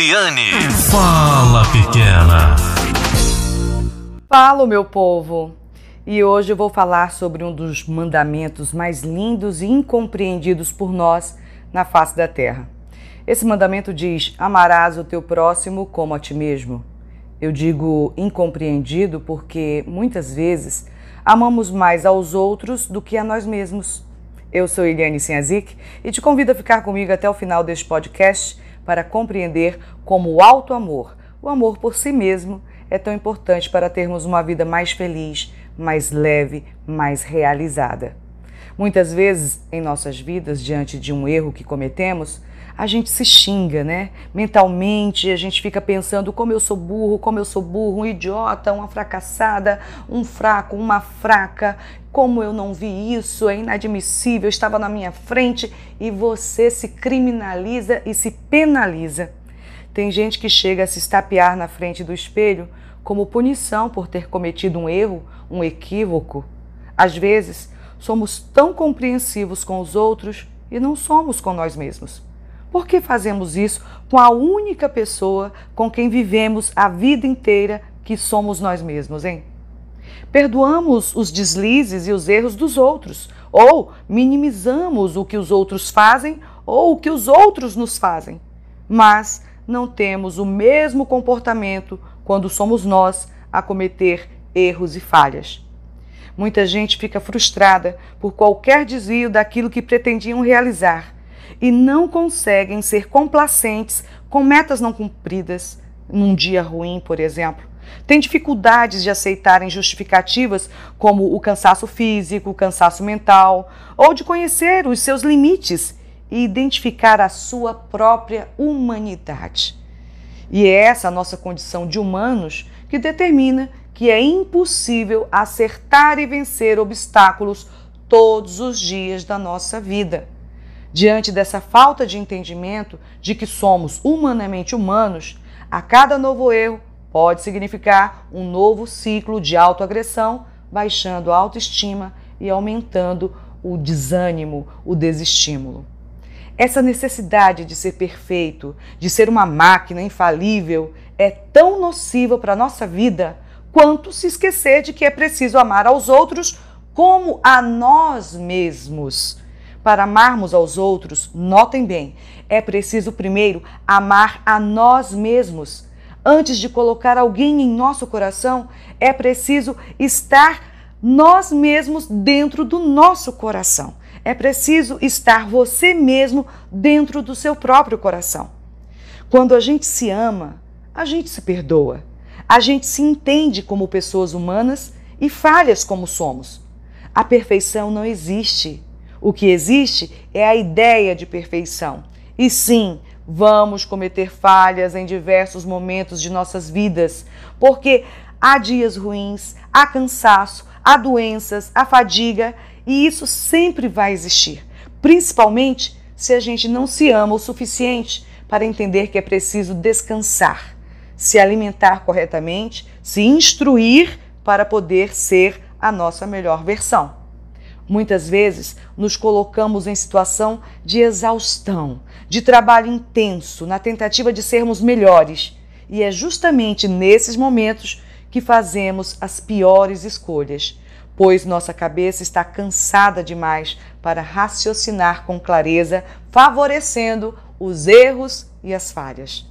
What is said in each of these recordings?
Eliane. Fala, pequena. Fala, meu povo. E hoje eu vou falar sobre um dos mandamentos mais lindos e incompreendidos por nós na face da terra. Esse mandamento diz: Amarás o teu próximo como a ti mesmo. Eu digo incompreendido porque muitas vezes amamos mais aos outros do que a nós mesmos. Eu sou Eliane Sinhazik e te convido a ficar comigo até o final deste podcast para compreender como o alto amor, o amor por si mesmo, é tão importante para termos uma vida mais feliz, mais leve, mais realizada. Muitas vezes em nossas vidas, diante de um erro que cometemos, a gente se xinga, né? Mentalmente, a gente fica pensando como eu sou burro, como eu sou burro, um idiota, uma fracassada, um fraco, uma fraca, como eu não vi isso, é inadmissível, estava na minha frente e você se criminaliza e se penaliza. Tem gente que chega a se estapear na frente do espelho como punição por ter cometido um erro, um equívoco. Às vezes, somos tão compreensivos com os outros e não somos com nós mesmos. Por que fazemos isso com a única pessoa com quem vivemos a vida inteira, que somos nós mesmos, hein? Perdoamos os deslizes e os erros dos outros, ou minimizamos o que os outros fazem ou o que os outros nos fazem, mas não temos o mesmo comportamento quando somos nós a cometer erros e falhas. Muita gente fica frustrada por qualquer desvio daquilo que pretendiam realizar e não conseguem ser complacentes com metas não cumpridas num dia ruim, por exemplo. Têm dificuldades de aceitarem justificativas como o cansaço físico, o cansaço mental, ou de conhecer os seus limites e identificar a sua própria humanidade. E é essa nossa condição de humanos que determina que é impossível acertar e vencer obstáculos todos os dias da nossa vida. Diante dessa falta de entendimento de que somos humanamente humanos, a cada novo erro pode significar um novo ciclo de autoagressão, baixando a autoestima e aumentando o desânimo, o desestímulo. Essa necessidade de ser perfeito, de ser uma máquina infalível, é tão nociva para a nossa vida quanto se esquecer de que é preciso amar aos outros como a nós mesmos. Para amarmos aos outros, notem bem, é preciso primeiro amar a nós mesmos. Antes de colocar alguém em nosso coração, é preciso estar nós mesmos dentro do nosso coração. É preciso estar você mesmo dentro do seu próprio coração. Quando a gente se ama, a gente se perdoa. A gente se entende como pessoas humanas e falhas como somos. A perfeição não existe. O que existe é a ideia de perfeição. E sim, vamos cometer falhas em diversos momentos de nossas vidas, porque há dias ruins, há cansaço, há doenças, há fadiga, e isso sempre vai existir, principalmente se a gente não se ama o suficiente para entender que é preciso descansar, se alimentar corretamente, se instruir para poder ser a nossa melhor versão. Muitas vezes nos colocamos em situação de exaustão, de trabalho intenso, na tentativa de sermos melhores. E é justamente nesses momentos que fazemos as piores escolhas, pois nossa cabeça está cansada demais para raciocinar com clareza, favorecendo os erros e as falhas.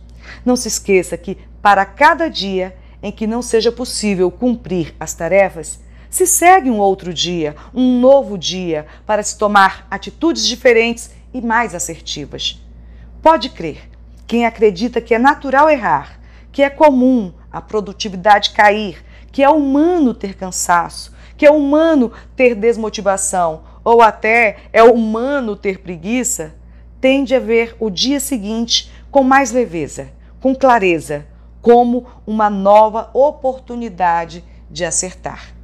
Não se esqueça que, para cada dia em que não seja possível cumprir as tarefas, se segue um outro dia, um novo dia, para se tomar atitudes diferentes e mais assertivas. Pode crer, quem acredita que é natural errar, que é comum a produtividade cair, que é humano ter cansaço, que é humano ter desmotivação ou até é humano ter preguiça, tende a ver o dia seguinte com mais leveza, com clareza, como uma nova oportunidade de acertar.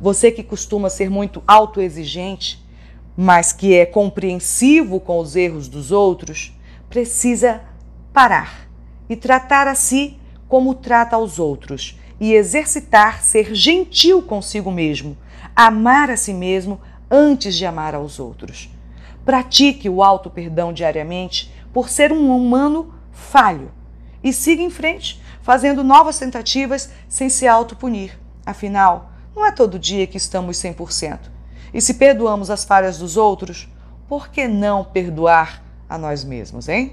Você que costuma ser muito autoexigente, mas que é compreensivo com os erros dos outros, precisa parar e tratar a si como trata aos outros e exercitar ser gentil consigo mesmo, amar a si mesmo antes de amar aos outros. Pratique o auto-perdão diariamente por ser um humano falho e siga em frente, fazendo novas tentativas sem se autopunir. Afinal, não é todo dia que estamos 100%. E se perdoamos as falhas dos outros, por que não perdoar a nós mesmos, hein?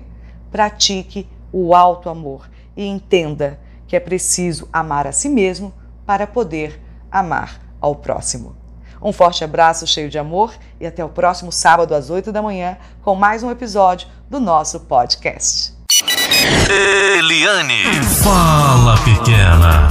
Pratique o alto amor e entenda que é preciso amar a si mesmo para poder amar ao próximo. Um forte abraço cheio de amor e até o próximo sábado às 8 da manhã com mais um episódio do nosso podcast. Eliane, fala pequena.